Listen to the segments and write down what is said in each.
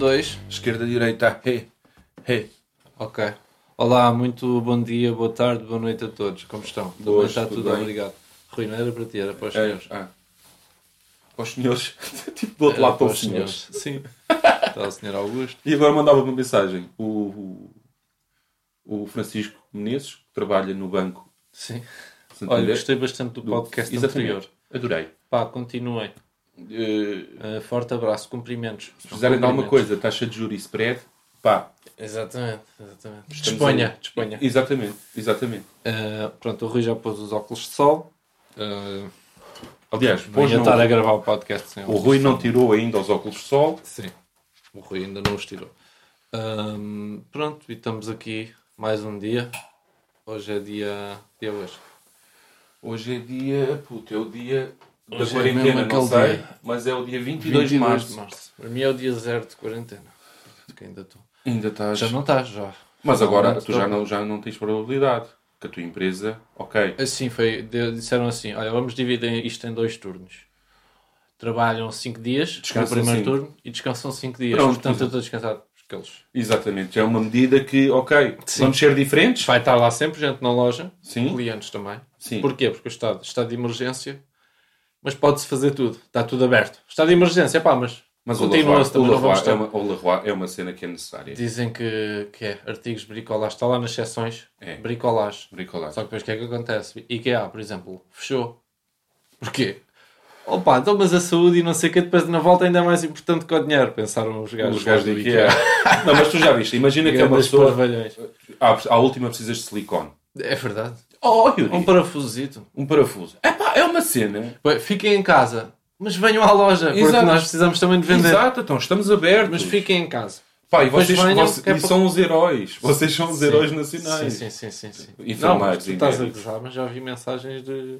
dois. Esquerda, direita, he, he. Ok. Olá, muito bom dia, boa tarde, boa noite a todos. Como estão? Do Boas, está tudo tudo, bem. obrigado. Rui, não era para ti, era para os É, senhores. ah. Para os senhores. tipo, do outro lado para os senhores. Sim. Está o senhor Augusto. E agora mandava uma mensagem. O, o, o Francisco Menezes, que trabalha no Banco Sim. Olha, gostei bastante do do- podcast Exatamente. anterior. Adorei. Pá, continuem. Uh, forte abraço, cumprimentos. se precisarem de alguma coisa, taxa de juros e spread, pá. Exatamente, exatamente. Disponha, aí. disponha. Exatamente, exatamente. Uh, pronto, o Rui já pôs os óculos de sol. Aliás, ia não, estar a gravar o podcast sem o Rui não tirou ainda os óculos de sol. Sim, o Rui ainda não os tirou. Ahm, pronto, e estamos aqui mais um dia. Hoje é dia. dia hoje. Hoje é dia, puto, é o dia da Hoje é quarentena, não sei, dia. mas é o dia 22, de março. Para mim é o dia zero de quarentena. Ainda estou. Ainda estás... Já não estás, já. Mas agora tu já não, já não tens probabilidade. Que a tua empresa, ok. Assim foi, de- disseram assim: olha, vamos dividir isto em dois turnos. Trabalham 5 dias Descansam no primeiro cinco. turno e descansam 5 dias. Pronto, Portanto, eu estou porque eles. Exatamente. Já é uma medida que, ok, Sim. vamos ser diferentes. Vai estar lá sempre gente na loja, Sim. clientes também. Sim. Porquê? Porque o estado, estado de emergência, mas pode-se fazer tudo, está tudo aberto. Estado de emergência, pá, mas, Mas o continua-se também, o Leroy, é uma, o Leroy é uma cena que é necessária. Dizem que, que é artigos bricolagem, está lá nas seções, É. bricolagem. Bricolagem. Só que depois o que é que acontece? IKEA, por exemplo, fechou. Porquê? Opa, então mas a saúde e não sei o que, depois na volta ainda é mais importante que o dinheiro, pensaram os gajos, Os gajos do IKEA. não, mas tu já viste. Imagina que é uma pessoa... À, à última precisas de silicone. É verdade. Oh, Yuri. Um parafusito. Um parafuso. É pá, é uma cena. Bem, Fiquem em casa, mas venham à loja, porque Exato. nós precisamos também de vender. Exato, então estamos abertos. Mas fiquem em casa. Pá, e vocês, venham, vocês- é e para- são os heróis. Vocês são os Sim. heróis nacionais. Sim, sim, sim, sim, sim. Enfermeiros Não, e estás a gozar, mas já vi mensagens de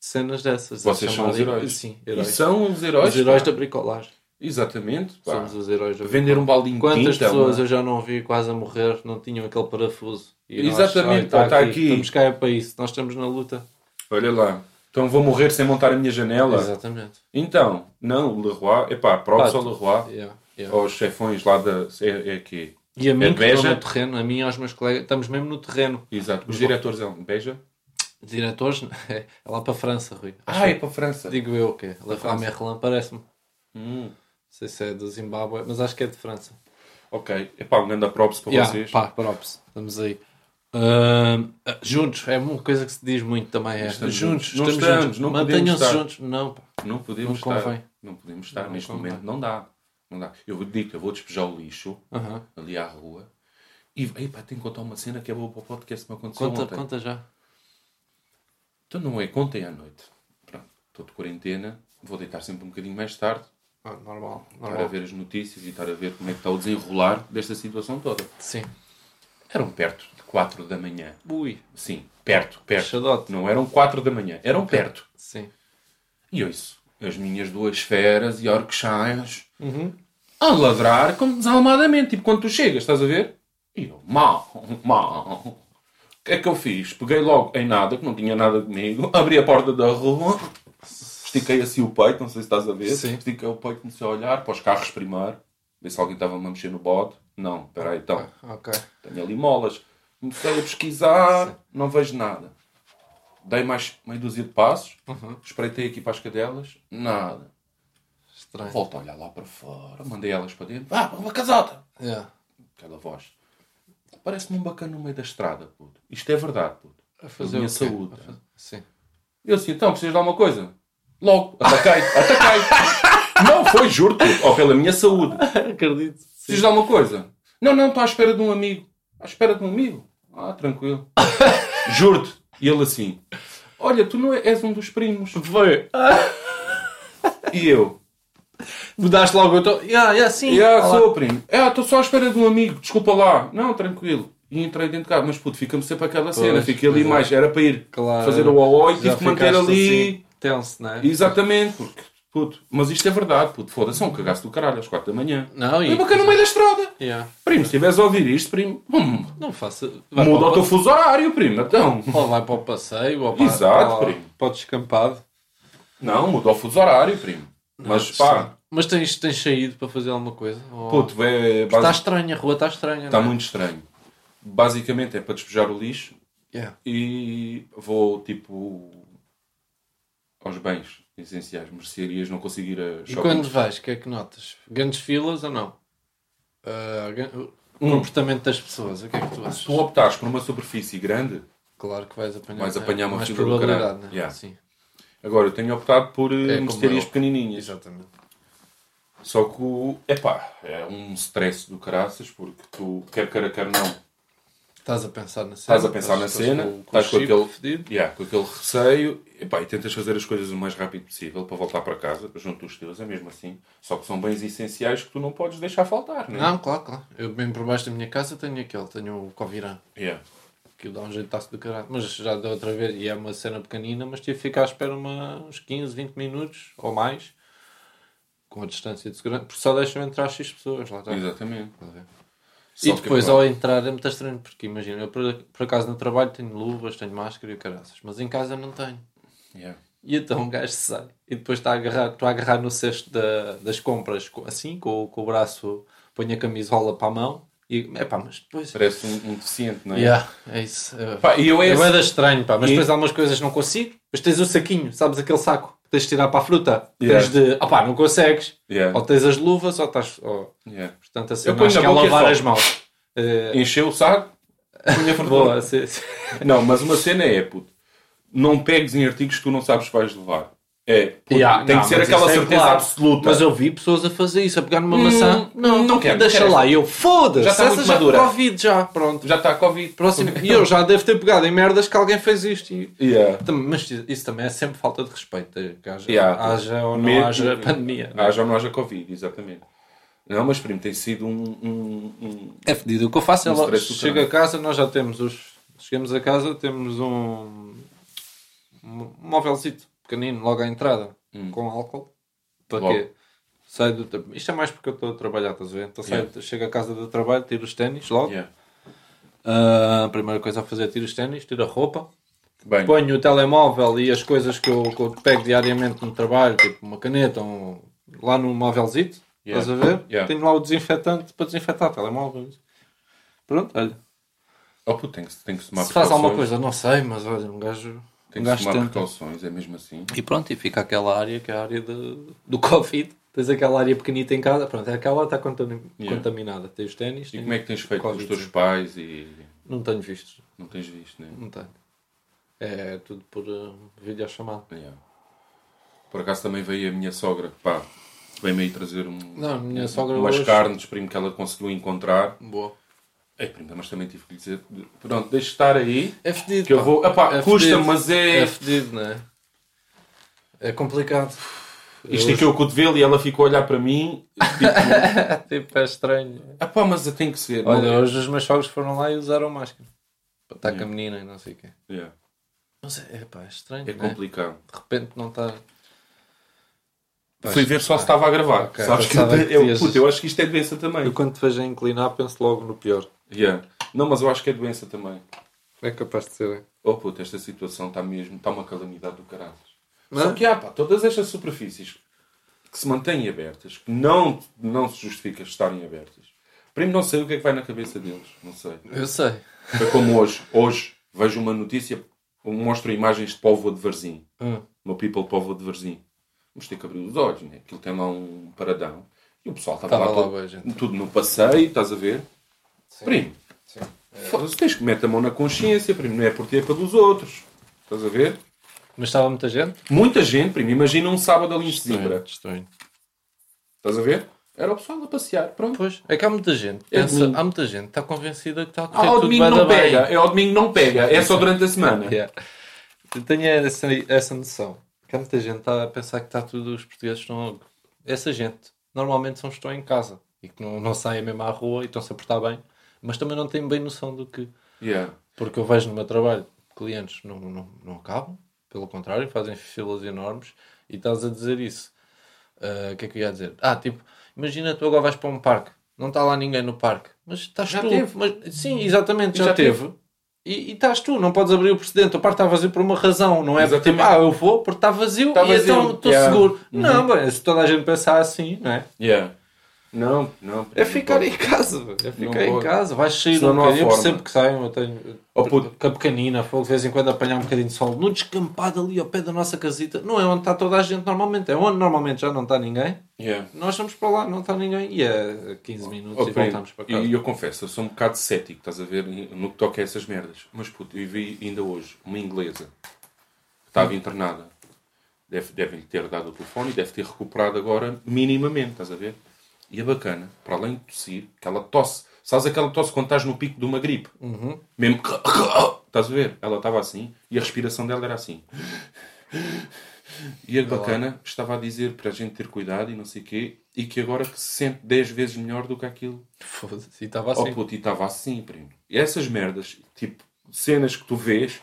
cenas dessas. Vocês são os heróis. Sim, E heróis. são os heróis. os heróis pá. da bricolagem. Exatamente. pá. Somos os heróis da Vender um baldinho de Quantas tinta. pessoas uma- eu já não vi quase a morrer, não tinham aquele parafuso. E nós, Exatamente, "Ai, está pá, está aqui. aqui." Estamos cá é para isso, nós estamos na luta. Olha lá. Então vou morrer sem montar a minha janela. Exatamente. Então, não, o Leroy, epá, props ao Leroy, Yeah, yeah. aos chefões lá da. É, é aqui. E a mim É Beja? no terreno, a mim e aos meus colegas, estamos mesmo no terreno. Exato. Os diretores é Beja. Diretores, é lá para a França, Rui. Acho Ah, é para a França. Digo eu que é. A França. Merlin parece-me. Hum, sei se é do Zimbábue, mas acho que é de França. ok. Epá, um grande props para Yeah, vocês. pá, props. Estamos aí. Ah, juntos, é uma coisa que se diz muito também. É. Estamos juntos, juntos. Estamos estamos, juntos. não Mantenham-se juntos. Não, pá. Não podemos Não estar. convém. Não podemos estar Não neste convém. momento. Não dá. Não dá. Eu vou digo, eu vou despejar o lixo Aham. ali à rua. E epá, tenho que contar uma cena que é boa para o podcast que me aconteceu Conta, ontem. conta já. Então não é, contem à noite. Pronto, estou de quarentena, vou deitar sempre um bocadinho mais tarde, Ah, normal. estar a normal. ver as notícias e estar a ver como é que está o desenrolar desta situação toda. Sim. Eram perto de 4 da manhã. Ui. Sim, perto, perto. Não eram 4 da manhã, eram perto. Sim. E ouço, as minhas duas feras e orquechaias Uhum. a ladrar como desalmadamente. Tipo, quando tu chegas, estás a ver? E eu, mal, mal. O que é que eu fiz? Peguei logo em nada, que não tinha nada comigo, abri a porta da rua, estiquei assim o peito, não sei se estás a ver. Sim. Estiquei o peito, comecei a olhar para os carros primeiro, ver se alguém estava a mexer no bode. Não, espera aí, então, Ok. tenho ali molas. Comecei a pesquisar, não vejo nada. Dei mais meia dúzia de passos, Uhum. espreitei aqui para as cadelas, nada. Estranho. Volto a olhar lá para fora, mandei elas para dentro. Vá, para uma casota! Yeah. Aquela voz. Parece-me um bacana no meio da estrada, puto. Isto é verdade, puto. A fazer minha o quê? saúde. A fazer- Sim. Eu assim, então, precisas de alguma coisa? Logo, ataquei, ataquei. não, foi, juro puto. Ou pela minha saúde. Acredito. Precisas de alguma coisa? Não, não, estou à espera de um amigo. À espera de um amigo? Ah, tranquilo. Juro-te. E ele assim, olha, tu não é- és um dos primos. Foi. E eu, Mudaste logo o tom. Yeah, yeah, sim. Ah, Olá. sou primo. Ah, estou só à espera de um amigo. Desculpa lá. Não, tranquilo. E entrei dentro de casa. Mas puto, fica-me sempre aquela cena. Pois, Fiquei ali pois é. mais. Era para ir Claro. fazer o OO e tive que manter ali. assim, tenso, não é? Exatamente. Porque, puto. Mas isto é verdade, puto. Foda-se, é um cagaço do caralho às 4 da manhã. Não, E e... bacana no meio da estrada. Yeah. Primo, se estiveres a ouvir isto, primo, hum, Não faça... Vai muda o teu fuso horário, primo. Então. Ou vai para o passeio, ou para, Exato, para, primo. para o descampado. Não, muda o fuso horário, primo. Mas pá, Mas tens, tens saído para fazer alguma coisa? Ou... Puto, é, Está basi- estranha, a rua está estranha. está não é? muito estranho. Basicamente é para despejar o lixo Yeah. e vou tipo aos bens essenciais, mercearias, não consigo ir a E shopping. quando vais, o que é que notas? Grandes filas ou não? Gan- o comportamento das pessoas, o que é que tu achas? Se tu optares por uma superfície grande, Claro que vais apanhar, Vais apanhar uma mais fila do probabilidade, né? Yeah. Sim, agora eu tenho optado por eh, É como mercearias pequenininhas. exatamente. Só que o. Epá, é um stress do caraças, porque tu, quer queira, quer não, Estás a pensar na cena. Estás a pensar na cena, com, com estás com aquele- fedido. yeah, com aquele receio, epá, e tentas fazer as coisas o mais rápido possível para voltar para casa, junto dos teus, é mesmo assim. Só que são bens essenciais que tu não podes deixar faltar, né? Não, claro, claro. Eu bem por baixo da minha casa tenho aquele, tenho o Covirã. Yeah. Que dá um jeitaço do caralho. Mas já da outra vez, e é uma cena pequenina, mas tive que ficar à espera uma, uns 15, 20 minutos ou mais. Com a distância de segurança. Porque só deixam entrar X pessoas lá. Tá? Exatamente. Ver? Só E que, depois ao entrar é muito estranho, porque imagina, eu por, por acaso no trabalho tenho luvas, tenho máscara e o caraças, mas em casa não tenho. yeah. E então um gajo sai e depois está a agarrar, estou a agarrar no cesto da- das compras co- assim, com, o- com o braço, põe a camisola para a mão e epá, mas depois. Parece um, um deficiente, não é? Yeah, é isso. É, Pá, e eu é é esse- estranho, pá, mas E- depois algumas coisas não consigo. Mas tens o saquinho, sabes aquele saco tens de tirar para a fruta? Yeah. Tens de, opá, não consegues. Yeah. Ou tens as luvas ou estás. Ou, Yeah. portanto, assim, Eu acho que é lavar as mãos. Eh, Encheu o saco, punha a boa, fortuna. sim, sim. Não, mas uma cena é, puto, não pegues em artigos que tu não sabes que vais levar. É, Yeah, tem não, que ser aquela é certeza claro. absoluta. Mas eu vi pessoas a fazer isso, a pegar numa maçã. não, não quero, Deixa quero lá. E eu, foda-se, Já está essa muito já madura. Covid já, pronto. Já está a Covid. Próximo. E eu já devo ter pegado em merdas que alguém fez isto. E... Yeah. Mas isso também é sempre falta de respeito. é Que haja, Yeah. haja ou não Mesmo- haja pandemia. não é? Haja ou não haja Covid, exatamente. Não, mas primo, tem sido um. um, um- É fedido. O que eu faço é Um logo, chego a casa, nós já temos os. Chegamos a casa, temos um. um móvelzito pequenino logo à entrada com álcool. Para Logo. quê? Saio do, isto é mais porque eu estou a trabalhar, estás a ver? Então saio, chego a casa do trabalho, tiro os ténis logo. Yeah. Ah, a primeira coisa a fazer é tiro os ténis, tiro a roupa. Bem, Ponho o telemóvel e as coisas que eu, que eu pego diariamente no trabalho, tipo uma caneta, um, lá no móvelzito. Yeah. Estás a ver? Yeah. Tenho lá o desinfetante para desinfetar telemóveis. Pronto, olha. oh, puto, tem, que, tem que tomar Se faz alguma coisa, não sei, mas olha, um gajo, Tem que gajo tomar tenta. precauções, é mesmo assim. E pronto, e fica aquela área que é a área de, do Covid. Tens aquela área pequenita em casa, pronto, é aquela que está contaminada. Tens os ténis, E como é que tens feito com os Covid, teus sim. pais e. não tenho visto, Não tens visto, né? não tenho. É tudo por uh, videochamada. Yeah. Por acaso também veio a minha sogra, pá, veio-me aí trazer um, Não, minha sogra umas hoje- carnes, primo, que ela conseguiu encontrar. Boa. É, primo, mas também tive que lhe dizer, pronto, deixa estar aí, É fedido. que eu vou, epá, É custa, fedido. mas é... É fedido, não é? É complicado. Estiquei o cotovelo e ela ficou a olhar para mim, tipo, tipo, é estranho. epá, mas tem que ser. Olha, não é? hoje os meus sogros foram lá e usaram máscara. Para estar com a menina e não sei o quê. Yeah. Mas é, é, pá, é estranho, É é? complicado. De repente não está... Fui ver só se estava a gravar. ok, Sabes que, pensava que eu, puto, eu acho que isto é doença também. Eu quando te vejo a inclinar penso logo no pior. Yeah. Não, mas eu acho que é doença também. É capaz de ser. é. Oh puto, esta situação está mesmo, está uma calamidade do caralho. Não é? Só que há, pá, todas estas superfícies que se mantêm abertas, que não, não se justifica estarem abertas. Primo, não sei o que é que vai na cabeça deles, não sei. Eu sei. Foi como hoje. Hoje vejo uma notícia, mostra imagens de Póvoa de Varzim. Hum. Meu people Póvoa de Varzim. Vamos ter que abrir os olhos, né? Aquilo tem lá um paradão. E o pessoal estava Estava lá, lá todo- boa gente. tudo no passeio, estás a ver? Primo, Sim. foda-se, tens que meter a mão na consciência, primo. Não é por ti, é pelos outros. Estás a ver? Mas estava muita gente? Muita gente, primo. Imagina um sábado ali em Sesimbra. Estranho. Estás a ver? Era o pessoal a passear. Pronto. Pois, é que há muita gente. É Pensa, domingo. há muita gente que está convencida que está a correr Ah, ao tudo domingo não pega. É ao domingo não pega. É só durante a semana. Yeah. Eu tenho essa, essa noção. Que há muita gente que está a pensar que está tudo, os portugueses estão. Essa gente normalmente são os que estão em casa e que não, não saem mesmo à rua e estão-se a portar bem, mas também não têm bem noção do que. Yeah. Porque eu vejo no meu trabalho clientes não, não, não acabam, pelo contrário, fazem filas enormes e estás a dizer isso. Ah, O que é que eu ia dizer? Ah, tipo, imagina tu agora vais para um parque, não está lá ninguém no parque, mas estás Já tu. teve. Mas, sim, exatamente, já, Já teve. teve. E, e estás tu, não podes abrir o precedente. O parque está vazio por uma razão, não é Exatamente. tipo, ah, eu vou porque está vazio e vazio. então estou Yeah. seguro. Uhum. Não, bem, se toda a gente pensar assim, não é? Yeah. Não, não. É não ficar pode. em casa, é ficar Não em pode. casa, vais sair Senão um não bocadinho. Eu percebo que saiam, eu tenho Oh, puto. com a pequenina, de vez em quando apanhar um bocadinho de sol no descampado ali ao pé da nossa casita. Não é onde está toda a gente normalmente, é onde normalmente já não está ninguém. Yeah. Nós vamos para lá, não está ninguém, e é 15 minutos Oh, e voltamos para casa. E eu confesso, eu sou um bocado cético, estás a ver, no que toca a essas merdas. Mas puto, eu vi ainda hoje uma inglesa que estava internada. Deve, devem ter dado o telefone e deve ter recuperado agora minimamente, estás a ver? E a bacana, para além de tossir, que ela tosse. Sabes aquela tosse quando estás no pico de uma gripe? Mesmo. Estás a ver? Ela estava assim e a respiração dela era assim. E a bacana estava a dizer para a gente ter cuidado e não sei o quê, e que agora que se sente 10 vezes melhor do que aquilo. Foda-se, e estava Oh, assim. puto, e estava assim, primo. E essas merdas, tipo, cenas que tu vês,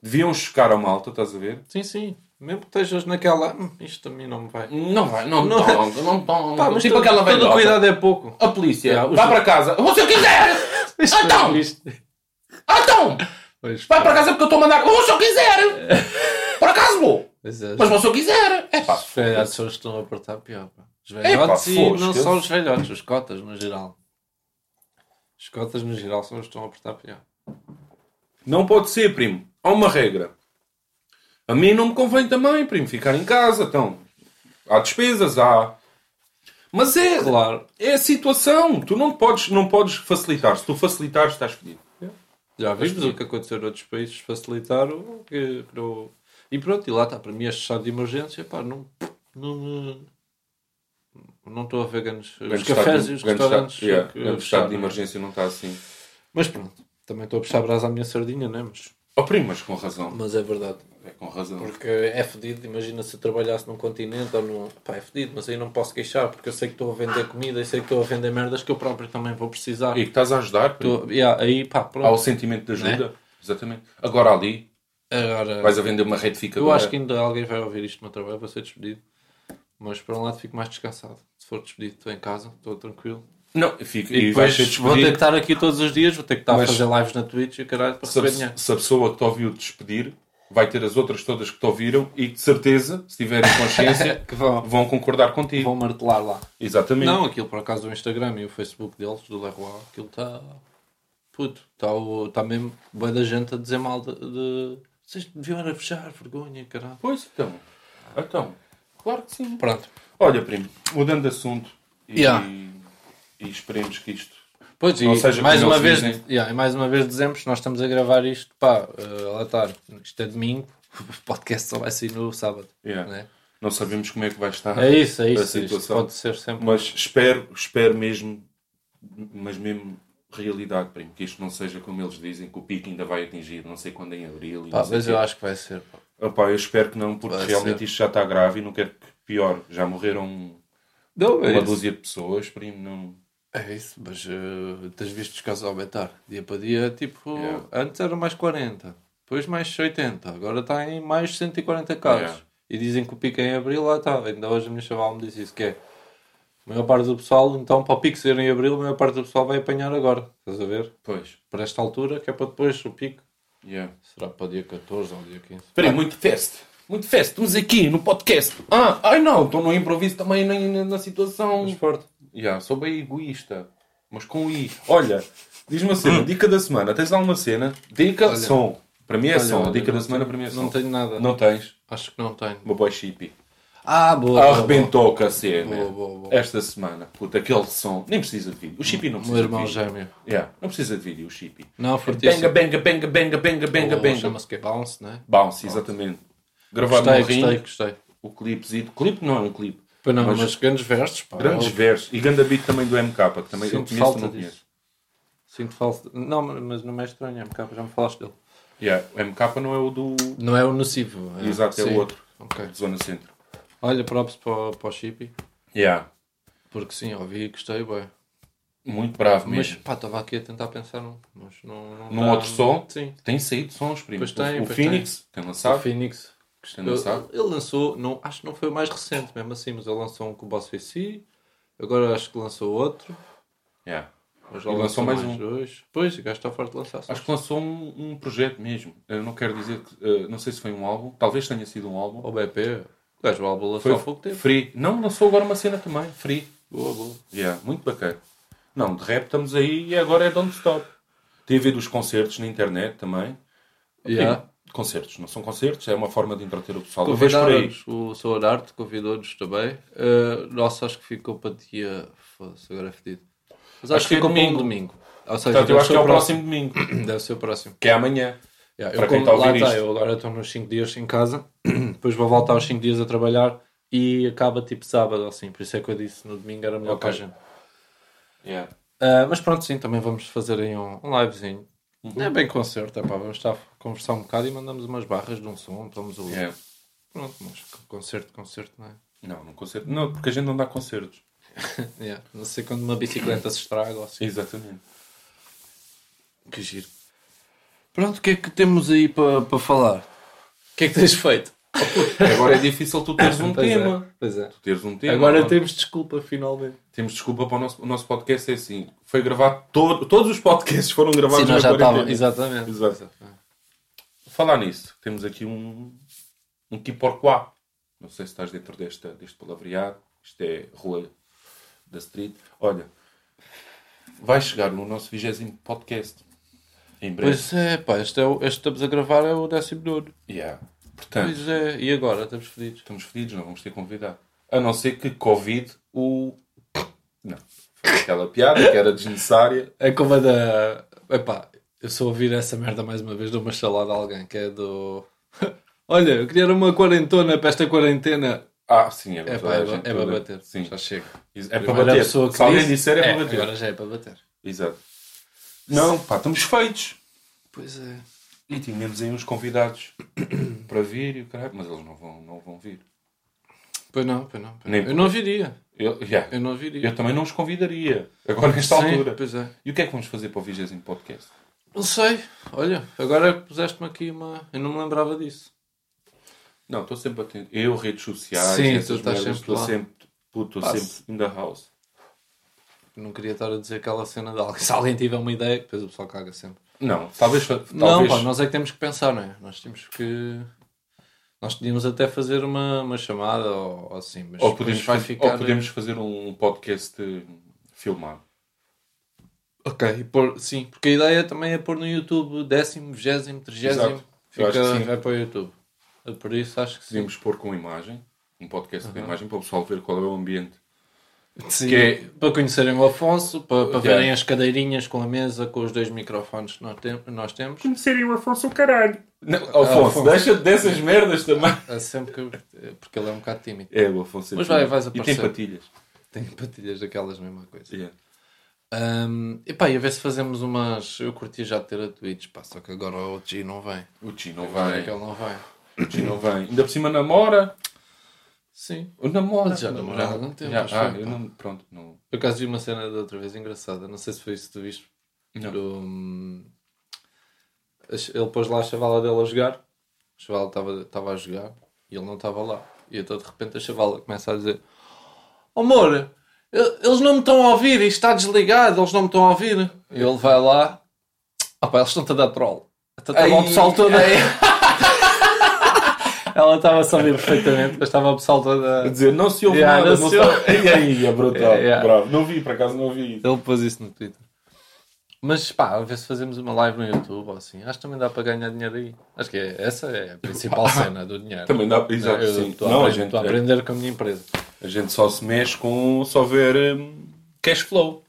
deviam chocar a malta, estás a ver? Sim, sim. Mesmo que estejas naquela, "Hum, isto a mim não me vai. Não vai, não, Não. não, não, não, Pá, mas tipo todo, aquela todo velhota. cuidado é pouco. A polícia, os- vá para casa. Ou se eu quiser! Então! isto, Então! pois, Vai para casa porque eu estou a mandar. Ou se eu quiser! Por acaso vou! Pois é, Mas se eu quiser! É pá, Os velhotes só estão a apertar pior. Pá. Os velhotes e fosca. não só os velhotes, os cotas no geral. Os cotas no geral só estão a apertar pior. Não pode ser, primo. Há uma regra. A mim não me convém também, primo, ficar em casa. Então, há despesas, há. Mas é, Claro, é a situação. Tu não podes, não podes facilitar. Se tu facilitares, estás fedido. já vimos o que aconteceu noutros países, facilitaram. Que, que não- E pronto, e lá está, para mim este estado de emergência, pá, não, não, me- não estou a ver grandes. Os Grande cafés estado- e os restaurantes. estado- yeah, que fecharam, estado de emergência não está assim. Mas pronto, também estou a puxar brasa à minha sardinha, não é? Mas, Oh, primo, mas com razão. mas é verdade. É com razão. Porque é fedido, imagina se eu trabalhasse num continente ou num. Pá, é fedido, mas aí não posso queixar porque eu sei que estou a vender comida e sei que estou a vender merdas que eu próprio também vou precisar. E que estás a ajudar. Tô- yeah, aí pá, Há o pronto. sentimento de ajuda. Exatamente. Agora ali, Agora, vais a vender uma retificadora. eu acho que ainda alguém vai ouvir isto no meu trabalho, vou ser despedido. Mas por um lado fico mais descansado. Se for despedido, estou em casa, estou tranquilo. Não, fica, E, e, depois vou ter que estar aqui todos os dias, vou ter que estar a fazer lives na Twitch e caralho para Se receber dinheiro. se a pessoa que te ouviu despedir vai ter as outras todas que te ouviram e que de certeza, se tiverem consciência, Que vão, vão concordar contigo. vão martelar lá. Exatamente. Não, aquilo por acaso do Instagram e o Facebook deles, do Leroy, aquilo está. Puto, está tá mesmo boa da gente a dizer mal de. de... Vocês deviam era fechar, vergonha, caralho. Pois então. Então. Claro que sim. Pronto. Olha, primo, mudando de assunto e, Yeah. e esperemos que isto. Pois, e Ou seja, mais, uma vez, yeah, e mais uma vez dizemos, nós estamos a gravar isto, pá, eh, lá está, isto é domingo, o podcast só vai sair no sábado. Yeah. né? Não sabemos como é que vai estar. É isso, é a isso. Isto situação. pode ser sempre. Mas espero, espero mesmo, mas mesmo realidade, primo, que isto não seja como eles dizem, que o pico ainda vai atingir, não sei quando em abril. E Pá, mas eu acho que vai ser. Pá. Opá, eu espero que não, porque Vai realmente ser. isto já está grave e não quero que pior. Já morreram Não, é uma dúzia de pessoas, primo, não. É isso, mas uh, tens visto os casos aumentar. Dia para dia, tipo, Yeah. antes era mais 40, depois mais 80, agora está em mais 140 casos. Yeah. E dizem que o pico é em abril, lá está. Ainda hoje a minha chaval me disse isso, que é a maior parte do pessoal, então para o pico ser em abril, a maior parte do pessoal vai apanhar agora. Estás a ver? Pois. Para esta altura, que é para depois o pico. Yeah. Será para o dia 14 ou dia 15. Espera aí, muito fest. Muito fest. Estamos aqui no podcast. Ah, ai não, estou no improviso também na, na situação. Mas forte. Yeah, sou bem egoísta. Mas com I. Olha, diz-me uma cena. Dica da semana. Tens alguma cena? Dica, Olha. som. Para mim é Olha, som. olha, Dica da semana tenho- para mim é som. Não tenho nada. Não tens? Acho que não tenho. Uma boy chippy. Ah, boa. boa, Arrebentou com a cena. Boa, boa, boa. Esta semana. Puta, aquele som. Nem precisa de vídeo. O chippy não O precisa meu de irmão vídeo. gêmeo. Yeah, não precisa de vídeo, o chippy. Não, fortíssimo. Benga, benga, benga, benga, benga, benga, benga. Chama-se que é Bounce, né? Bounce, exatamente. Gravado Gostei, no rim. gostei, gostei. O clipezinho. Clipe não é um clipe. Pois não, Mas- mas, grandes versos, pá. Grandes Eu versos. E ganda beat também do MK, que também eu Sinto conheço, falta não disso. conheço. Sinto falta. Não, mas não é estranho, é MK, já me falaste dele. Yeah, o MK não é o do... Não é o nocivo. É, Exato, é sim. o outro. Ok. de Zona Centro. Olha, props para, o- para o Chippy. Yeah. Porque sim, ouvi e gostei, bem. Muito bravo Mas mesmo. pá, estava aqui a tentar pensar num. Mas não, não Num tá- outro som? Sim. Tem saído sons, primo. Pois tem, o Phoenix tem O lançado. Phoenix. Lançado. Ele, ele lançou, não, acho que não foi o mais recente mesmo assim, mas ele lançou um com o Boss VC. Agora acho que lançou outro. Yeah. Hoje já E lançou mais um. dois. Pois, o gajo está forte de lançar. Acho que lançou um, um projeto mesmo. Eu não quero dizer que. eh, não sei se foi um álbum. Talvez tenha sido um álbum. O BP, o gajo o álbum lançou Foi há pouco tempo. Free. Não, lançou agora uma cena também. Free. Boa, boa. Yeah, muito bacana. Não, de rap estamos aí e agora é Don't Stop. Tem dos concertos na internet também. Yeah. Concertos, não são concertos, é uma forma de entreter o pessoal. Convidaram-nos, o Soar Arte convidou-nos também. Uh, nossa, acho que ficou para dia. Foda-se, agora é fedido. Mas acho, Acho que que é ficou para um domingo. domingo. Ou seja, Portanto, eu acho que é o próximo domingo, Deve ser o próximo. que é amanhã. Yeah, Para eu quem está a ouvir está, isto. eu agora estou nos 5 dias em casa, depois vou voltar aos 5 dias a trabalhar e acaba tipo sábado assim. Por isso é que eu disse no domingo era melhor Ok. para a gente. Yeah. Ah, mas pronto, sim, também vamos fazer aí um, um livezinho. Uhum. Não é bem concerto, é pá, vamos estar a conversar um bocado e mandamos umas barras de um som, estamos ali. Yeah. Pronto, mas concerto, concerto, não é? Não, não concerto. Não, porque a gente não dá concertos. Yeah. Não sei quando uma bicicleta se estraga ou assim. Exatamente. Que giro. Pronto, o que é que temos aí para para falar? O que é que tens feito? Agora é difícil tu teres um Pois é, tema. pois é. Tu teres um tema. Agora Agora temos desculpa, finalmente. temos desculpa para o nosso, o nosso podcast. É assim: foi gravado. Todo, todos os podcasts foram gravados Sim, nós na já quarentena. estava. Exatamente. Exato. Falar nisso, temos aqui um, um Kiporquá. Não sei se estás dentro desta, deste palavreado. Isto é Rua da Street. Olha, vai chegar no nosso vigésimo podcast. Em breve. Pois é, pá, este, é o, este estamos a gravar é o décimo nono. Yeah. Portanto, Pois é, e agora? Estamos fedidos. estamos fedidos, não vamos ter convidado. A não ser que Covid o. Não. Foi aquela piada que era desnecessária. É como a da. Epá, eu só ouvir essa merda mais uma vez de uma chalada a alguém que é do. Olha, eu queria uma quarentona para esta quarentena. Ah, sim, é É para pá, é, a ba- gente é para bater. Sim. Já chega. É para bater. pessoa que Se alguém disse- disser, é, é, para bater. Agora já é para bater. Exato. Não, pá, estamos feitos. Pois é. E tínhamos aí uns convidados para vir e o caralho, mas eles não vão, não vão vir. Pois não, pois não. Pois Nem. Eu não viria. Eu, yeah, Eu não viria. eu também não os convidaria, agora nesta Sim, altura. Pois é. E o que é que vamos fazer para o vigésimo podcast? Não sei. Olha, agora puseste-me aqui uma. Eu não me lembrava disso. Não, estou sempre atento. Eu, redes sociais, Sim, tu estás merdas, sempre estou lá. sempre, puto, estou sempre in the house. Não queria estar a dizer aquela cena de alguém. Se alguém tiver uma ideia, depois o pessoal caga sempre. Não, talvez, talvez Não, pá, nós é que temos que pensar, não é? Nós temos que. Nós podíamos até fazer uma, uma chamada ou, ou assim, mas ou, podemos, vai ficar. ou podemos fazer um podcast filmado. Ok, pôr, sim, porque a ideia também é pôr no YouTube décimo, vigésimo, trigésimo. Fica, sim. vai para o YouTube. Por isso acho que sim. Podíamos pôr com imagem, um podcast com imagem, para o pessoal ver qual é o ambiente. Sim, Que é- Para conhecerem o Afonso, para, para verem as cadeirinhas com a mesa, com os dois microfones que nós, tem, nós temos. Conhecerem o Afonso o caralho. Não, Alfonso, Afonso. deixa dessas merdas também. É sempre que. Porque ele é um bocado tímido. É, o Afonso é Mas vai- vais E tem aparecer. patilhas. Tem patilhas daquelas mesma coisa. Yeah. Um, e pá, e a ver se fazemos umas. Eu curti já ter a Twitch, pá, só que agora o G não vem. O Chi não é vai. que ele não vai. O Chi não vem. Ainda por cima namora. Sim. O namora. Mas já namora há algum tempo, Já, ah, eu, eu não, pronto, não. Por acaso vi uma cena da outra vez engraçada, não sei se foi isso que tu viste. Não. Do, hum, a- ele pôs lá a chavala dele a jogar, a chavala estava- estava a jogar e ele não estava lá. E então de repente a chavala começa a dizer: "Oh, Amor, eles não me estão a ouvir, isto está desligado, eles não me estão a ouvir. E ele vai lá, pá, eles estão-te a dar troll. Então estava o pessoal todo ai. Ela estava a saber perfeitamente, mas estava o pessoal todo a. A dizer, não se ouve Yeah, nada. não se ouve. E aí, é brutal. Yeah. Bravo. Não vi, por acaso não vi. Ele pôs isso no Twitter. Mas pá, a ver se fazemos uma live no YouTube ou assim. Acho que também dá para ganhar dinheiro aí. Acho que é, essa é a principal cena do dinheiro. Também dá, exato, eu sim. Estou Não, a, a aprender- gente, estou a aprender com a minha empresa. a gente só se mexe com só ver hum, cash flow.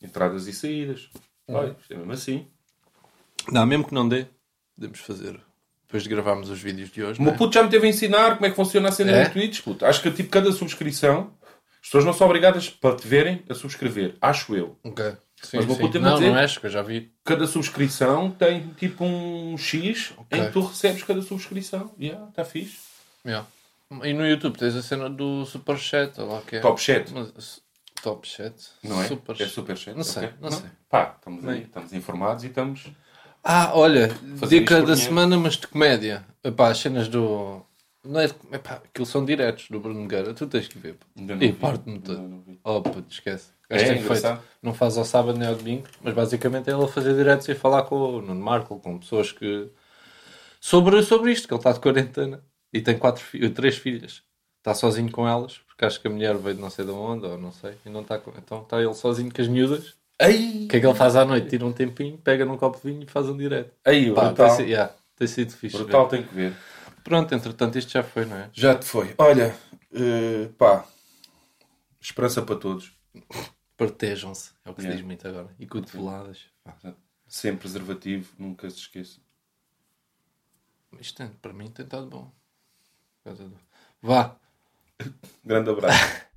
Entradas e saídas. Olha, isto é mesmo assim. Não, mesmo que não dê, podemos fazer. Depois de gravarmos os vídeos de hoje. O não meu é? puto já me teve a ensinar como é que funciona a cena É? no Twitch, puto. Acho que tipo cada subscrição, as pessoas não são obrigadas para te verem a subscrever. Acho eu. Ok. Sim, Mas vou sim. continuar a Não, dizer- não és, que eu já vi. Cada subscrição tem tipo um X em Ok. que tu recebes cada subscrição. Yeah, está fixe. Yeah. E no YouTube tens a cena do Superchat, ou lá o que é. Top chat. Mas, top chat? Não é? Super... É super chat. Não sei, ok. não sei. Pá, estamos aí, estamos informados e estamos. Ah, olha, Fazer dica da semana, mas de comédia. Epá, as cenas do. Não é. Epá, aquilo são diretos do Bruno Nogueira, tu tens que ver. Ainda não E vi. parte-me Ainda todo. não vi. Oh, puto, esquece. gajo É, tem feito. engraçado. Não faz ao sábado nem ao domingo, mas basicamente é ele a fazer diretos e falar com o Nuno Marco, com pessoas que. Sobre, sobre isto, que ele está de quarentena e tem quatro, fi- três filhas. Está sozinho com elas, porque acho que a mulher veio de não sei de onde, ou não sei, e não está com... Então está ele sozinho com as miúdas. O que é que ele faz à noite? Tira um tempinho, pega num copo de vinho e faz um direto. aí Pá, brutal. tem, sido, yeah, tem sido fixe. Brutal, ver. tem que ver. Pronto, entretanto, isto já foi, não é? Já te foi. Olha, eh, pá, esperança para todos. Protejam-se, é o que se Yeah. diz muito agora. E cotoveladas. Pá, Sem preservativo, nunca se esqueça. Isto tem- para mim tem estado bom. Vá, Grande abraço.